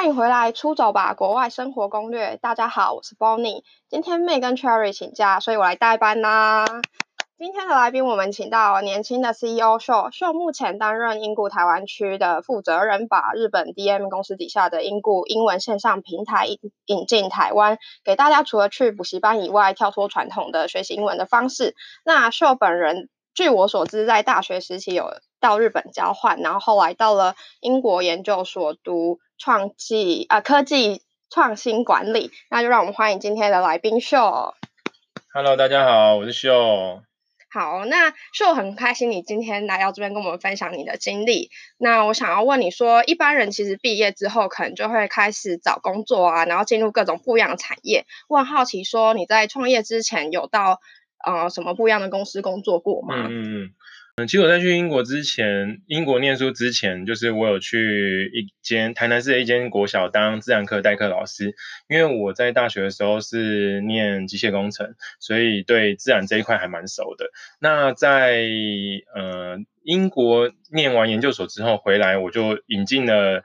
欢迎回来，出走吧，国外生活攻略。大家好，我是 Bonnie。今天妹跟 Cherry 请假，所以我来代班啦。今天的来宾，我们请到年轻的 CEO Sho。Sho 目前担任英固台湾区的负责人，把日本 DM 公司底下的英固英文线上平台引引进台湾，给大家除了去补习班以外，跳脱传统的学习英文的方式。那 Sho 本人，据我所知，在大学时期有到日本交换，然后后来到了英国研究所读创技啊科技创新管理。那就让我们欢迎今天的来宾 Sho。Hello，大家好，我是 Sho。好，那 Sho 很开心你今天来到这边跟我们分享你的经历。那我想要问你说，一般人其实毕业之后可能就会开始找工作啊，然后进入各种不一样的产业。我很好奇说，你在创业之前有到呃什么不一样的公司工作过吗？嗯嗯。其实我在去英国之前，英国念书之前，就是我有去一间台南市的一间国小当自然课代课老师。因为我在大学的时候是念机械工程，所以对自然这一块还蛮熟的。那在呃英国念完研究所之后回来，我就引进了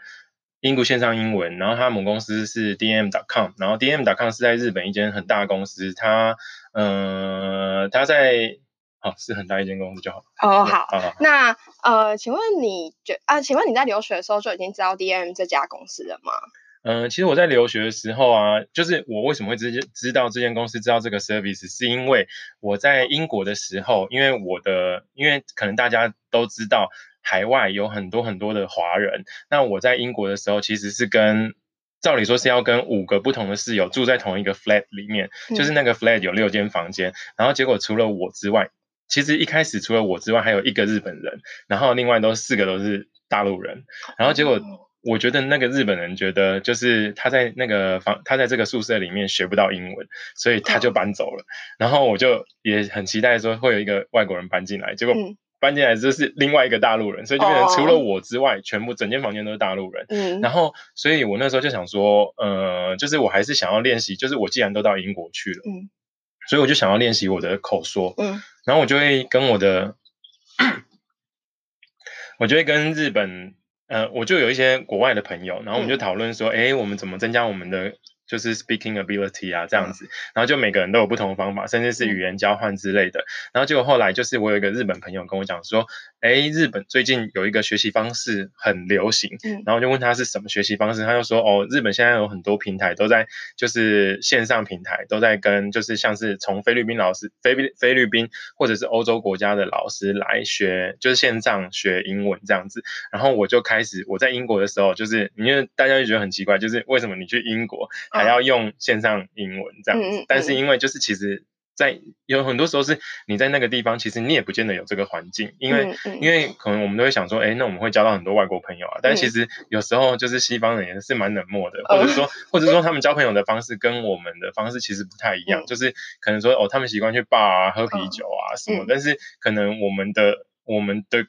英国线上英文，然后他母公司是 DM.com，然后 DM.com 是在日本一间很大公司，它呃它在。哦，是很大一间公司就好。哦，好。好好好，那呃，请问你觉啊，请问你在留学的时候就已经知道 DM 这家公司了吗？嗯、呃，其实我在留学的时候啊，就是我为什么会直接知道这间公司，知道这个 service，是因为我在英国的时候，因为我的，因为可能大家都知道，海外有很多很多的华人。那我在英国的时候，其实是跟，照理说是要跟五个不同的室友住在同一个 flat 里面，嗯、就是那个 flat 有六间房间，然后结果除了我之外。其实一开始除了我之外，还有一个日本人，然后另外都四个都是大陆人，然后结果我觉得那个日本人觉得就是他在那个房，他在这个宿舍里面学不到英文，所以他就搬走了。然后我就也很期待说会有一个外国人搬进来，结果搬进来就是另外一个大陆人，所以就变成除了我之外，全部整间房间都是大陆人。嗯，然后所以我那时候就想说，呃，就是我还是想要练习，就是我既然都到英国去了，嗯。所以我就想要练习我的口说，嗯，然后我就会跟我的，我就会跟日本，呃，我就有一些国外的朋友，然后我们就讨论说，哎，我们怎么增加我们的。就是 speaking ability 啊，这样子，然后就每个人都有不同的方法，甚至是语言交换之类的。然后结果后来就是我有一个日本朋友跟我讲说，哎，日本最近有一个学习方式很流行，然后就问他是什么学习方式，他就说，哦，日本现在有很多平台都在，就是线上平台都在跟，就是像是从菲律宾老师、菲律菲律宾或者是欧洲国家的老师来学，就是线上学英文这样子。然后我就开始我在英国的时候，就是因为大家就觉得很奇怪，就是为什么你去英国？还要用线上英文这样子，嗯、但是因为就是其实，在有很多时候是你在那个地方，其实你也不见得有这个环境，因为、因为可能我们都会想说，哎，那我们会交到很多外国朋友啊，但其实有时候就是西方人也是蛮冷漠的，嗯、或者说 或者说他们交朋友的方式跟我们的方式其实不太一样，嗯、就是可能说哦，他们习惯去 bar 啊喝啤酒啊什么，嗯、但是可能我们的我们的。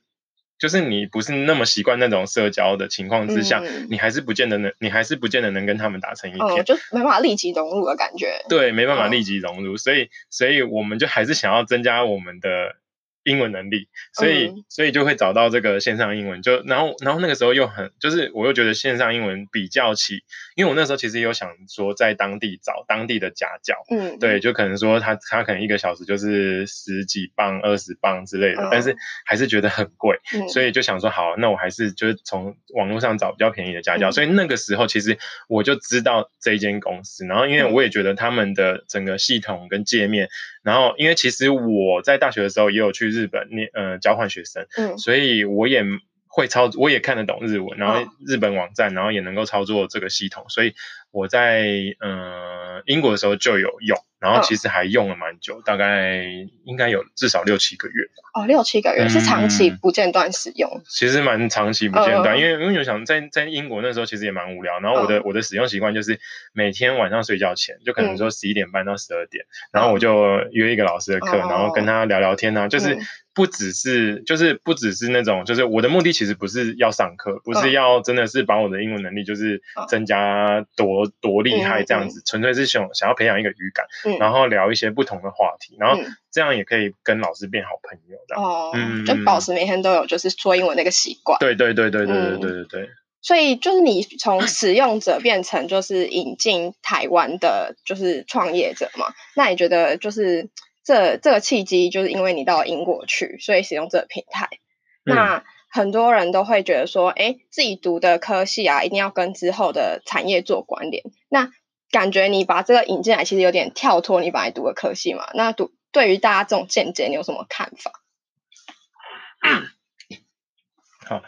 就是你不是那么习惯那种社交的情况之下，嗯、你还是不见得能，你还是不见得能跟他们打成一片，哦、就没办法立即融入的感觉。对，没办法立即融入，哦、所以，所以我们就还是想要增加我们的。英文能力，所以、嗯、所以就会找到这个线上英文，就然后然后那个时候又很就是我又觉得线上英文比较起，因为我那时候其实有想说在当地找当地的家教，嗯，对，就可能说他他可能一个小时就是十几磅、二十磅之类的，嗯、但是还是觉得很贵，嗯、所以就想说好，那我还是就是从网络上找比较便宜的家教，嗯、所以那个时候其实我就知道这一间公司，然后因为我也觉得他们的整个系统跟界面。然后，因为其实我在大学的时候也有去日本念呃交换学生，嗯，所以我也会操，我也看得懂日文，然后日本网站，然后也能够操作这个系统，所以我在呃英国的时候就有用。然后其实还用了蛮久，大概应该有至少六七个月。哦，六七个月是长期不间断使用。嗯、其实蛮长期不间断，因为因为我想在在英国那时候其实也蛮无聊。然后我的、嗯、我的使用习惯就是每天晚上睡觉前，就可能说十一点半到十二点，嗯、然后我就约一个老师的课，嗯、然后跟他聊聊天啊，就是。嗯不只是，就是不只是那种，就是我的目的其实不是要上课，不是要真的是把我的英文能力就是增加多多厉害这样子，纯粹是想想要培养一个语感，然后聊一些不同的话题，然后这样也可以跟老师变好朋友的。哦，嗯，就保持每天都有就是说英文那个习惯。对对对对对对对对对。所以就是你从使用者变成就是引进台湾的，就是创业者嘛？那你觉得就是这这个契机，就是因为你到英国去，所以使用这个平台。嗯、那很多人都会觉得说，哎，自己读的科系啊，一定要跟之后的产业做关联。那感觉你把这个引进来，其实有点跳脱你本来读的科系嘛？那读对于大家这种见解，你有什么看法？好，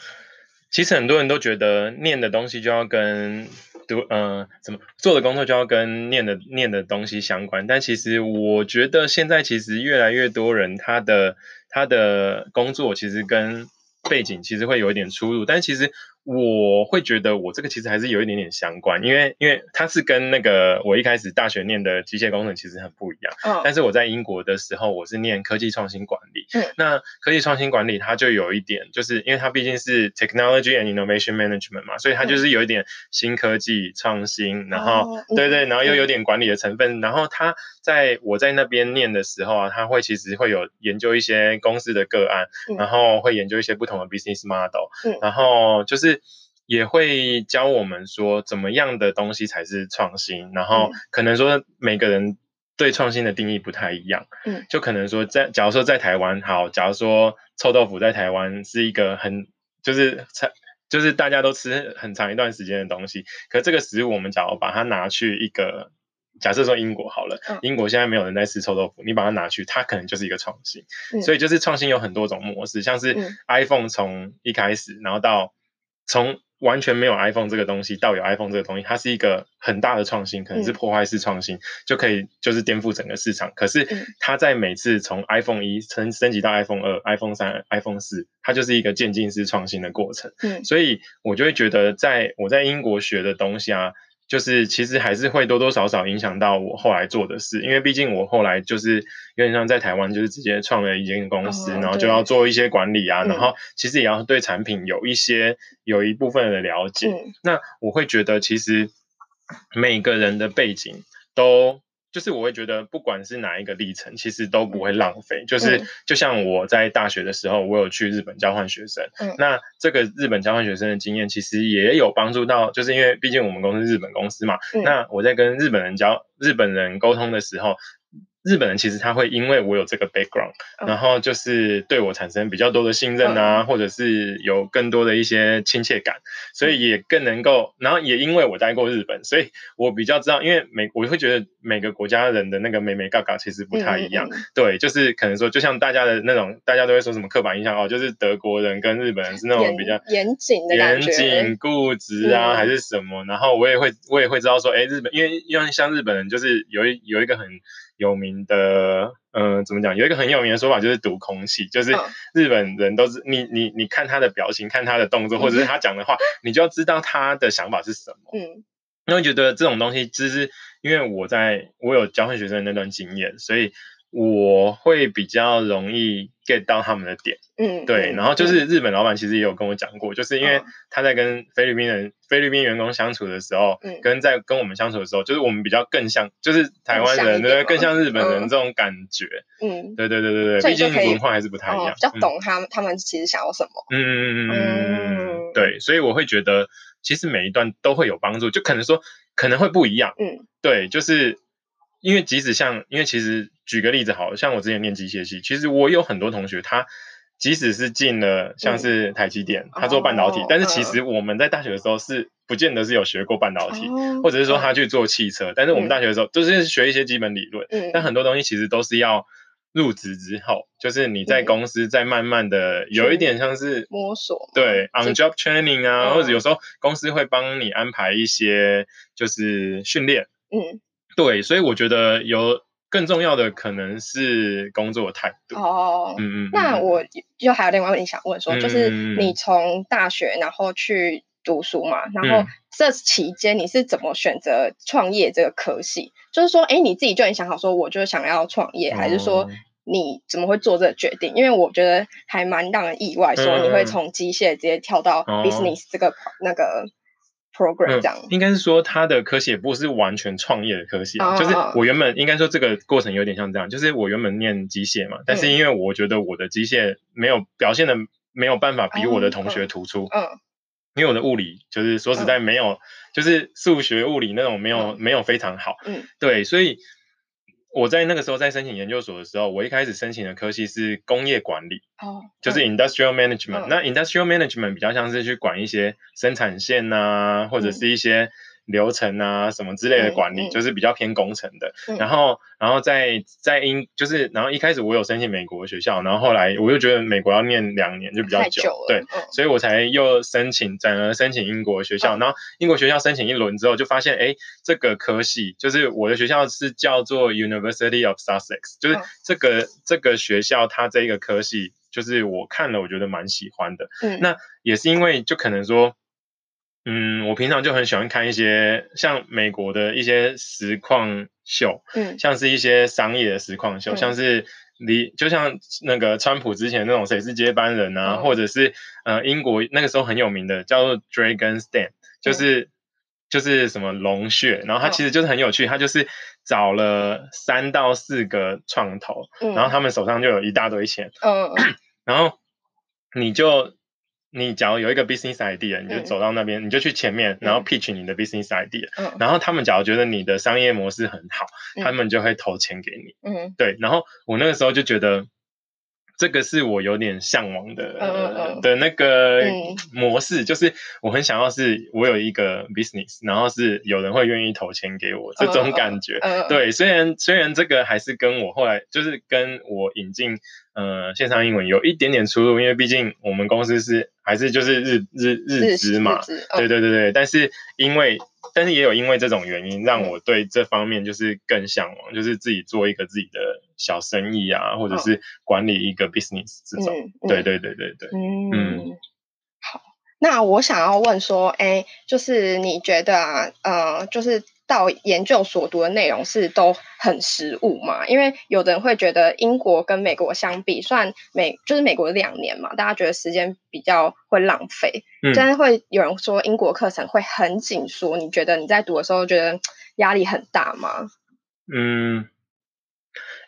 其实很多人都觉得念的东西就要跟读，呃，怎么做的工作就要跟念的念的东西相关。但其实我觉得现在其实越来越多人他的他的工作其实跟背景其实会有一点出入，但其实。我会觉得我这个其实还是有一点点相关，因为因为它是跟那个我一开始大学念的机械工程其实很不一样。嗯。但是我在英国的时候，我是念科技创新管理。嗯。那科技创新管理它就有一点，就是因为它毕竟是 technology and innovation management 嘛，所以它就是有一点新科技创新，然后、哦、对对，然后又有点管理的成分。然后它在我在那边念的时候啊，它会其实会有研究一些公司的个案，然后会研究一些不同的 business model。嗯。然后就是。也会教我们说怎么样的东西才是创新，然后可能说每个人对创新的定义不太一样，嗯，就可能说在假如说在台湾，好，假如说臭豆腐在台湾是一个很就是就是大家都吃很长一段时间的东西，可这个食物我们假如把它拿去一个假设说英国好了，英国现在没有人在吃臭豆腐，你把它拿去，它可能就是一个创新，所以就是创新有很多种模式，像是 iPhone 从一开始，然后到从完全没有 iPhone 这个东西，到有 iPhone 这个东西，它是一个很大的创新，可能是破坏式创新，嗯、就可以就是颠覆整个市场。可是它在每次从 iPhone 一升升级到 iPhone 二、iPhone 三、iPhone 四，它就是一个渐进式创新的过程。嗯，所以我就会觉得，在我在英国学的东西啊。就是其实还是会多多少少影响到我后来做的事，因为毕竟我后来就是有点像在台湾，就是直接创了一间公司，哦、然后就要做一些管理啊，然后其实也要对产品有一些有一部分的了解。嗯、那我会觉得，其实每个人的背景都。就是我会觉得，不管是哪一个历程，其实都不会浪费。就是就像我在大学的时候，我有去日本交换学生，嗯，那这个日本交换学生的经验，其实也有帮助到。就是因为毕竟我们公司是日本公司嘛，嗯，那我在跟日本人交日本人沟通的时候。日本人其实他会因为我有这个 background，然后就是对我产生比较多的信任啊，或者是有更多的一些亲切感，所以也更能够，然后也因为我待过日本，所以我比较知道，因为每我会觉得每个国家人的那个美美嘎嘎其实不太一样，对，就是可能说就像大家的那种，大家都会说什么刻板印象哦，就是德国人跟日本人是那种比较严谨的严谨固执啊，还是什么，然后我也会我也会知道说，哎，日本因为因为像日本人就是有一有一个很。有名的，嗯、呃，怎么讲？有一个很有名的说法，就是读空气，就是日本人都是你你你看他的表情，看他的动作，或者是他讲的话，你就要知道他的想法是什么。嗯，因为觉得这种东西，就是因为我在我有交换学生的那段经验，所以。我会比较容易 get 到他们的点，嗯，对，然后就是日本老板其实也有跟我讲过，就是因为他在跟菲律宾人、菲律宾员工相处的时候，嗯，跟在跟我们相处的时候，就是我们比较更像，就是台湾人对，更像日本人这种感觉，嗯，对对对对对，毕竟文化还是不太一样，比较懂他们他们其实想要什么，嗯嗯嗯嗯嗯，对，所以我会觉得其实每一段都会有帮助，就可能说可能会不一样，嗯，对，就是。因为即使像，因为其实举个例子好了，像我之前念机械系，其实我有很多同学，他即使是进了像是台积电，嗯、他做半导体，哦、但是其实我们在大学的时候是不见得是有学过半导体，哦、或者是说他去做汽车，哦、但是我们大学的时候都是学一些基本理论，嗯、但很多东西其实都是要入职之后，就是你在公司再慢慢的有一点像是摸索，对，on job training 啊，嗯、或者有时候公司会帮你安排一些就是训练，嗯。对，所以我觉得有更重要的可能是工作态度。哦，嗯嗯。那我就还有另外问题想问说，嗯、就是你从大学然后去读书嘛，然后这期间你是怎么选择创业这个科系？嗯、就是说，哎，你自己就很想好说，我就想要创业，还是说你怎么会做这个决定？因为我觉得还蛮让人意外，说你会从机械直接跳到 business 这个、哦、那个。Program 这样、嗯，应该是说他的科系也不是完全创业的科系，oh, 就是我原本应该说这个过程有点像这样，就是我原本念机械嘛，但是因为我觉得我的机械没有表现的没有办法比我的同学突出，嗯，因为我的物理就是说实在没有，嗯、就是数学物理那种没有、嗯、没有非常好，嗯，对，所以我在那个时候在申请研究所的时候，我一开始申请的科系是工业管理，哦，就是 industrial management，、嗯、那 industrial management 比较像是去管一些生产线啊，或者是一些、嗯。流程啊，什么之类的管理，嗯嗯、就是比较偏工程的。嗯、然后，然后在在英，就是然后一开始我有申请美国学校，然后后来我又觉得美国要念两年就比较久，久对，嗯、所以我才又申请转而申请英国学校。嗯、然后英国学校申请一轮之后，就发现哎，这个科系就是我的学校是叫做 University of Sussex，就是这个、嗯、这个学校它这一个科系，就是我看了我觉得蛮喜欢的。嗯，那也是因为就可能说。嗯，我平常就很喜欢看一些像美国的一些实况秀，嗯，像是一些商业的实况秀，嗯、像是你就像那个川普之前那种谁是接班人啊，哦、或者是呃英国那个时候很有名的叫做 Dragon Stan 就是、嗯、就是什么龙穴，然后他其实就是很有趣，他就是找了三到四个创投，嗯、然后他们手上就有一大堆钱，嗯，然后你就。你假如有一个 business idea，你就走到那边，嗯、你就去前面，然后 pitch 你的 business idea，、嗯、然后他们假如觉得你的商业模式很好，嗯、他们就会投钱给你。嗯，对。然后我那个时候就觉得，这个是我有点向往的、的那个模式，嗯、就是我很想要是，我有一个 business，然后是有人会愿意投钱给我，这种感觉。对，虽然虽然这个还是跟我后来就是跟我引进。呃，线上英文有一点点出入，因为毕竟我们公司是还是就是日日日资嘛，对对对对。但是因为，但是也有因为这种原因，让我对这方面就是更向往，嗯、就是自己做一个自己的小生意啊，或者是管理一个 business 这种。嗯、对对对对对。嗯，嗯好，那我想要问说，哎，就是你觉得啊，呃，就是。到研究所读的内容是都很实务嘛？因为有的人会觉得英国跟美国相比，算美就是美国两年嘛，大家觉得时间比较会浪费。嗯，但是会有人说英国课程会很紧缩，你觉得你在读的时候觉得压力很大吗？嗯，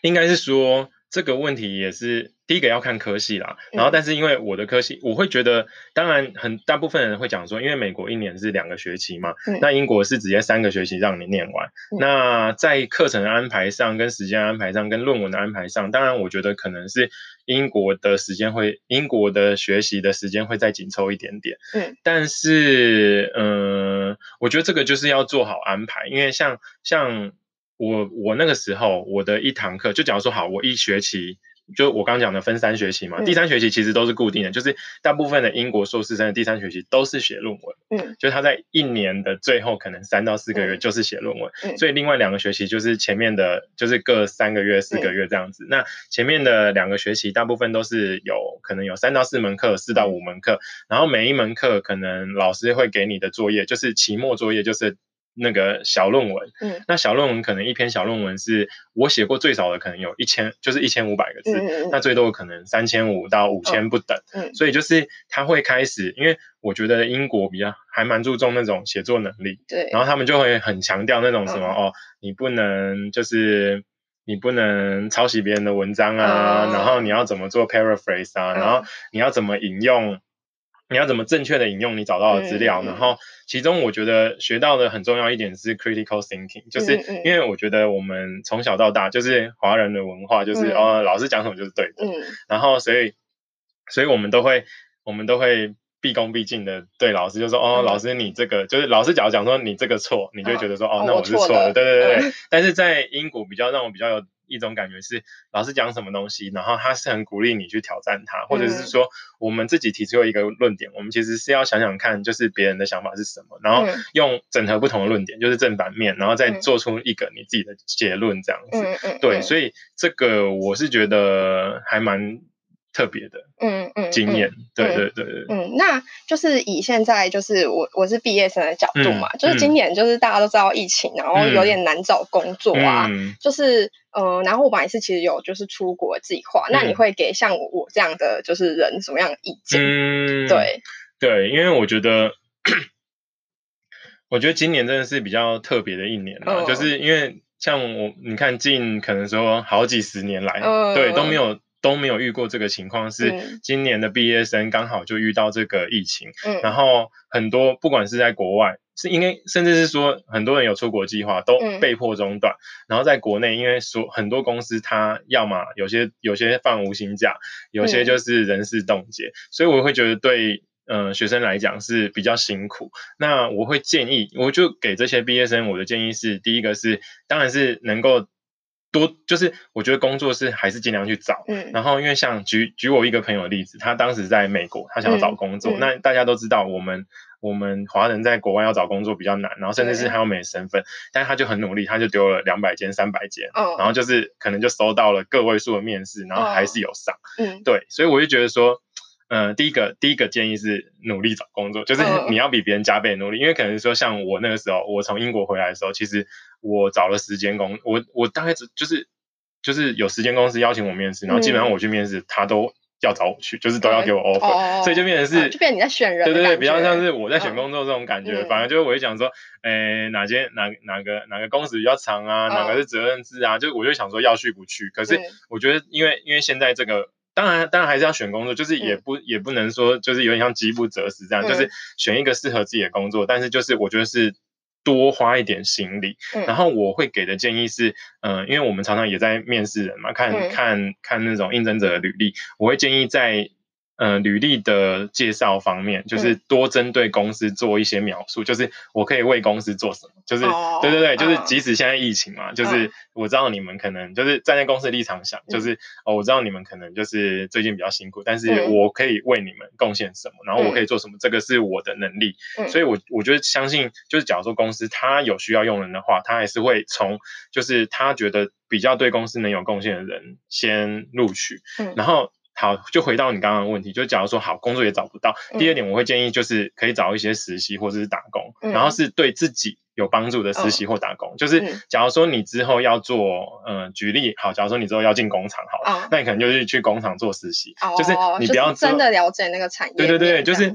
应该是说这个问题也是。第一个要看科系啦，然后但是因为我的科系，我会觉得，当然很大部分人会讲说，因为美国一年是两个学期嘛，嗯、那英国是直接三个学期让你念完。嗯、那在课程安排上、跟时间安排上、跟论文的安排上，当然我觉得可能是英国的时间会，英国的学习的时间会再紧凑一点点。嗯，但是嗯、呃，我觉得这个就是要做好安排，因为像像我我那个时候我的一堂课，就假如说好，我一学期。就我刚刚讲的分三学期嘛，嗯、第三学期其实都是固定的，就是大部分的英国硕士生的第三学期都是写论文，嗯，就他在一年的最后可能三到四个月就是写论文，嗯、所以另外两个学期就是前面的，就是各三个月、四个月这样子。嗯、那前面的两个学期大部分都是有可能有三到四门课，四到五门课，然后每一门课可能老师会给你的作业就是期末作业就是。那个小论文，嗯，那小论文可能一篇小论文是我写过最少的，可能有一千，就是一千五百个字，嗯嗯、那最多可能三千五到五千不等，哦、嗯，所以就是他会开始，因为我觉得英国比较还蛮注重那种写作能力，对，然后他们就会很强调那种什么、嗯、哦，你不能就是你不能抄袭别人的文章啊，嗯、然后你要怎么做 paraphrase 啊，嗯、然后你要怎么引用。你要怎么正确的引用你找到的资料？嗯、然后其中我觉得学到的很重要一点是 critical thinking，就是因为我觉得我们从小到大就是华人的文化，就是、嗯、哦老师讲什么就是对的，嗯、然后所以所以我们都会我们都会毕恭毕敬的对老师就说哦、嗯、老师你这个就是老师假如讲说你这个错，你就会觉得说、嗯、哦那我是错的，对对对。但是在英国比较让我比较有。一种感觉是老师讲什么东西，然后他是很鼓励你去挑战他，或者是说我们自己提出一个论点，我们其实是要想想看，就是别人的想法是什么，然后用整合不同的论点，就是正反面，然后再做出一个你自己的结论这样子。对，所以这个我是觉得还蛮。特别的，嗯嗯，经验，对对对对，嗯，那就是以现在就是我我是毕业生的角度嘛，嗯、就是今年就是大家都知道疫情，嗯、然后有点难找工作啊，嗯、就是呃，然后我本来是其实有就是出国计划，嗯、那你会给像我我这样的就是人什么样的意见？嗯，对对，因为我觉得，我觉得今年真的是比较特别的一年了，嗯、就是因为像我你看近可能说好几十年来，嗯、对都没有。都没有遇过这个情况，是今年的毕业生刚好就遇到这个疫情，嗯，然后很多不管是在国外，是因为甚至是说很多人有出国计划都被迫中断，嗯、然后在国内，因为说很多公司它要么有些有些放无薪假，有些就是人事冻结，嗯、所以我会觉得对呃学生来讲是比较辛苦。那我会建议，我就给这些毕业生我的建议是，第一个是当然是能够。多就是我觉得工作是还是尽量去找，嗯，然后因为像举举我一个朋友的例子，他当时在美国，他想要找工作，嗯嗯、那大家都知道我们我们华人在国外要找工作比较难，然后甚至是还要没身份，但他就很努力，他就丢了两百间三百间，哦，然后就是可能就收到了个位数的面试，然后还是有上，嗯，对，所以我就觉得说。呃，第一个第一个建议是努力找工作，就是你要比别人加倍努力，因为可能说像我那个时候，我从英国回来的时候，其实我找了时间工，我我大概只就是就是有时间公司邀请我面试，然后基本上我去面试，他都要找我去，就是都要给我 offer，所以就变成是就变成你在选人，对对对，比较像是我在选工作这种感觉，反而就是我会讲说，诶哪间哪哪个哪个公司比较长啊，哪个是责任制啊，就我就想说要去不去，可是我觉得因为因为现在这个。当然，当然还是要选工作，就是也不、嗯、也不能说，就是有点像饥不择食这样，嗯、就是选一个适合自己的工作。但是就是我觉得是多花一点心力。嗯、然后我会给的建议是，嗯、呃，因为我们常常也在面试人嘛，看、嗯、看看那种应征者的履历，我会建议在。呃，履历的介绍方面，就是多针对公司做一些描述，嗯、就是我可以为公司做什么，就是、哦、对对对，就是即使现在疫情嘛，哦、就是我知道你们可能就是站在公司的立场想，嗯、就是哦，我知道你们可能就是最近比较辛苦，但是我可以为你们贡献什么，嗯、然后我可以做什么，这个是我的能力，嗯、所以我我觉得相信，就是假如说公司他有需要用人的话，他还是会从就是他觉得比较对公司能有贡献的人先录取，嗯、然后。好，就回到你刚刚的问题，就假如说好工作也找不到，嗯、第二点我会建议就是可以找一些实习或者是打工，嗯、然后是对自己有帮助的实习或打工。嗯、就是假如说你之后要做，嗯、呃，举例好，假如说你之后要进工厂好那你可能就是去工厂做实习，哦、就是你不要真的了解那个产业。对对对，就是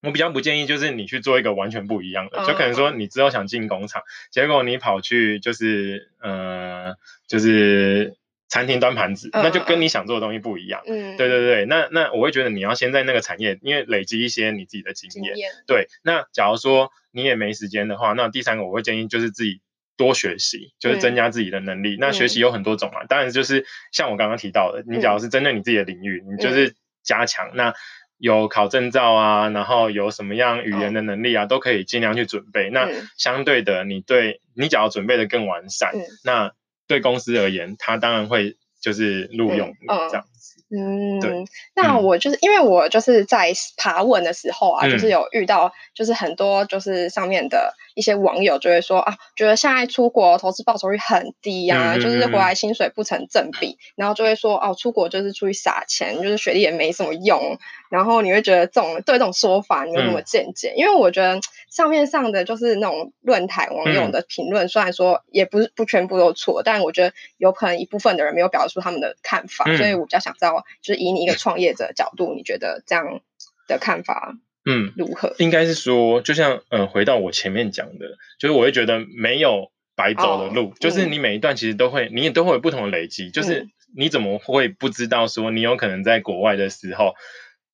我比较不建议就是你去做一个完全不一样的，嗯、就可能说你之后想进工厂，结果你跑去就是，呃，就是。餐厅端盘子，那就跟你想做的东西不一样。嗯，对对对，那那我会觉得你要先在那个产业，因为累积一些你自己的经验。经验。对，那假如说你也没时间的话，那第三个我会建议就是自己多学习，就是增加自己的能力。嗯、那学习有很多种啊，当然就是像我刚刚提到的，你假如是针对你自己的领域，嗯、你就是加强。那有考证照啊，然后有什么样语言的能力啊，哦、都可以尽量去准备。那相对的，你对你只要准备的更完善，嗯、那。对公司而言，他当然会就是录用这样子。嗯，对。那我就是因为我就是在爬文的时候啊，就是有遇到就是很多就是上面的一些网友就会说啊，觉得现在出国投资报酬率很低呀，就是回来薪水不成正比，然后就会说哦，出国就是出去撒钱，就是学历也没什么用。然后你会觉得这种对这种说法你有什么见解？因为我觉得上面上的就是那种论坛网友的评论，虽然说也不是不全部都错，但我觉得有可能一部分的人没有表达出他们的看法，所以我比较想知道，就是以你一个创业者的角度，你觉得这样的看法，嗯，如何？应该是说，就像呃，回到我前面讲的，就是我会觉得没有白走的路，就是你每一段其实都会，你也都会有不同的累积，就是你怎么会不知道说你有可能在国外的时候。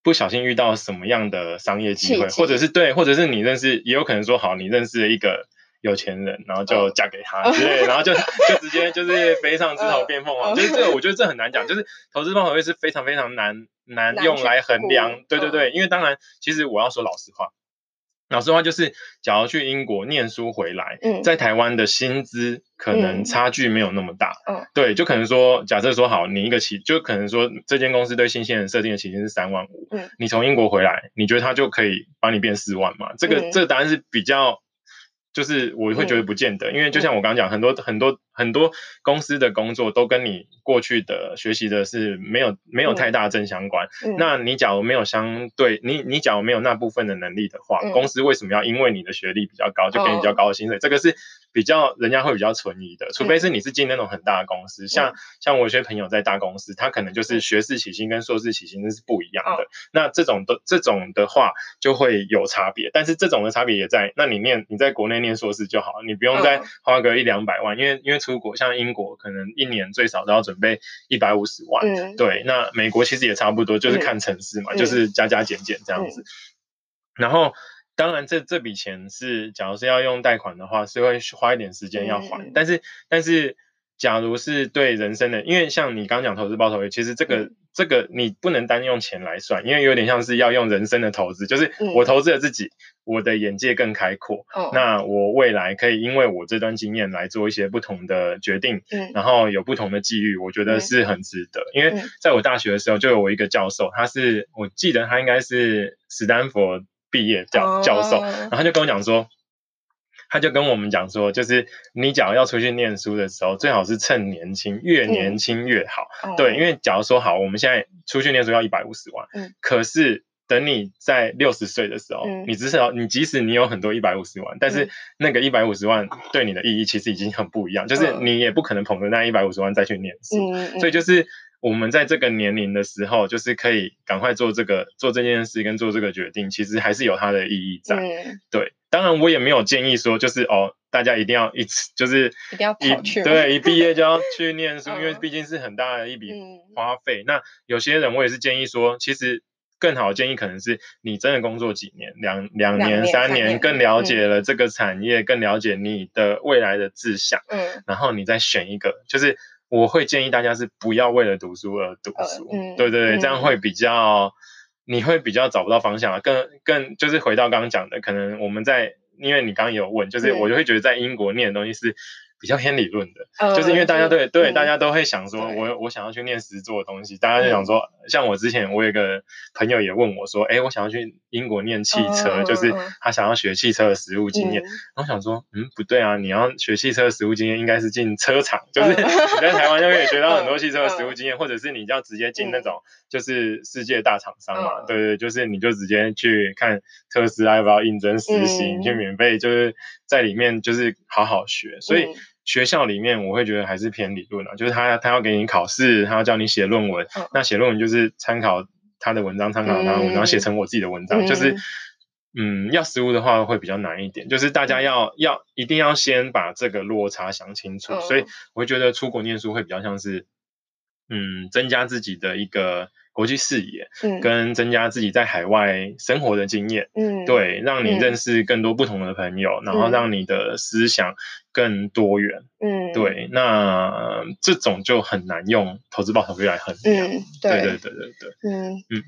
不小心遇到什么样的商业机会，或者是对，或者是你认识，也有可能说好，你认识了一个有钱人，然后就嫁给他之类，然后就 就直接就是飞上枝头变凤凰，就是这个，我觉得这很难讲，就是投资报酬率是非常非常难 难用来衡量，对对对，因为当然，其实我要说老实话。老实话就是，假如去英国念书回来，嗯、在台湾的薪资可能差距没有那么大。对，就可能说，假设说好，你一个起，就可能说这间公司对新鲜人设定的起薪是三万五。嗯，你从英国回来，你觉得他就可以帮你变四万吗？这个、嗯、这个答案是比较，就是我会觉得不见得，嗯、因为就像我刚刚讲，很多很多。很多公司的工作都跟你过去的学习的是没有没有太大正相关。那你假如没有相对，你你假如没有那部分的能力的话，嗯、公司为什么要因为你的学历比较高就给你比较高的薪水？哦、这个是比较人家会比较存疑的。除非是你是进那种很大的公司，嗯、像像我有些朋友在大公司，他可能就是学士起薪跟硕士起薪那是不一样的。哦、那这种的这种的话就会有差别，但是这种的差别也在，那你念你在国内念硕士就好，你不用再花个一两百万，因为因为出出国，像英国可能一年最少都要准备一百五十万。嗯，对，那美国其实也差不多，就是看城市嘛，嗯、就是加加减减这样子。嗯、然后，当然这这笔钱是，假如是要用贷款的话，是会花一点时间要还。嗯、但是，但是。假如是对人生的，因为像你刚刚讲投资报酬率，其实这个、嗯、这个你不能单用钱来算，因为有点像是要用人生的投资，就是我投资了自己，嗯、我的眼界更开阔，哦、那我未来可以因为我这段经验来做一些不同的决定，嗯、然后有不同的际遇，我觉得是很值得。嗯、因为在我大学的时候就有我一个教授，他是我记得他应该是史丹佛毕业教教授，哦、然后他就跟我讲说。他就跟我们讲说，就是你假如要出去念书的时候，最好是趁年轻，越年轻越好。嗯、对，因为假如说好，我们现在出去念书要一百五十万，嗯，可是等你在六十岁的时候，嗯、你至少你即使你有很多一百五十万，但是那个一百五十万对你的意义其实已经很不一样，就是你也不可能捧着那一百五十万再去念书，嗯、所以就是我们在这个年龄的时候，就是可以赶快做这个做这件事跟做这个决定，其实还是有它的意义在，嗯、对。当然，我也没有建议说，就是哦，大家一定要一次，就是一定要跑去，对，一毕业就要去念书，因为毕竟是很大的一笔花费。嗯、那有些人，我也是建议说，其实更好的建议可能是你真的工作几年，两两年、三年，更了解了这个产业，嗯、更了解你的未来的志向，嗯，然后你再选一个，就是我会建议大家是不要为了读书而读书，对对对，这样会比较。你会比较找不到方向啊，更更就是回到刚刚讲的，可能我们在，因为你刚刚有问，就是我就会觉得在英国念的东西是。比较偏理论的，呃、就是因为大家对对，大家都会想说，我我想要去念实做的东西，大家就想说，像我之前我有个朋友也问我说，哎，我想要去英国念汽车，就是他想要学汽车的实务经验。然后想说，嗯，不对啊，你要学汽车的实务经验，应该是进车厂，就是你在台湾就可以学到很多汽车的实务经验，或者是你要直接进那种就是世界大厂商嘛，对对，就是你就直接去看特斯拉要不要应征实习，你去免费就是在里面就是好好学，所以。学校里面我会觉得还是偏理论啊，就是他他要给你考试，他要教你写论文，哦、那写论文就是参考他的文章，参考他的文章写成我自己的文章，嗯、就是嗯，要实务的话会比较难一点，就是大家要要一定要先把这个落差想清楚，哦、所以我会觉得出国念书会比较像是嗯，增加自己的一个。国际视野，嗯，跟增加自己在海外生活的经验，嗯，对，让你认识更多不同的朋友，嗯、然后让你的思想更多元，嗯，对，那这种就很难用投资报酬率来衡量，嗯，对，对对。对对对，嗯。嗯。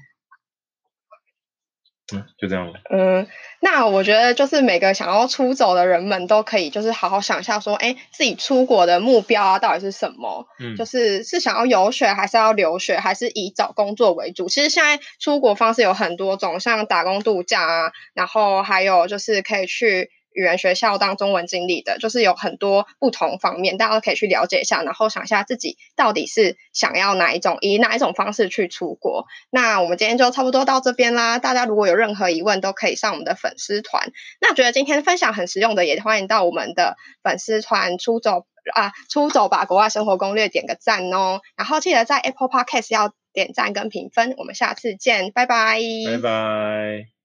嗯，就这样。嗯，那我觉得就是每个想要出走的人们都可以，就是好好想一下，说，哎，自己出国的目标啊，到底是什么？嗯，就是是想要游学，还是要留学，还是以找工作为主？其实现在出国方式有很多种，像打工度假啊，然后还有就是可以去。语言学校当中文经理的，就是有很多不同方面，大家都可以去了解一下，然后想一下自己到底是想要哪一种，以哪一种方式去出国。那我们今天就差不多到这边啦，大家如果有任何疑问，都可以上我们的粉丝团。那觉得今天分享很实用的，也欢迎到我们的粉丝团出走啊，出走吧国外生活攻略，点个赞哦。然后记得在 Apple Podcast 要点赞跟评分。我们下次见，拜拜，拜拜。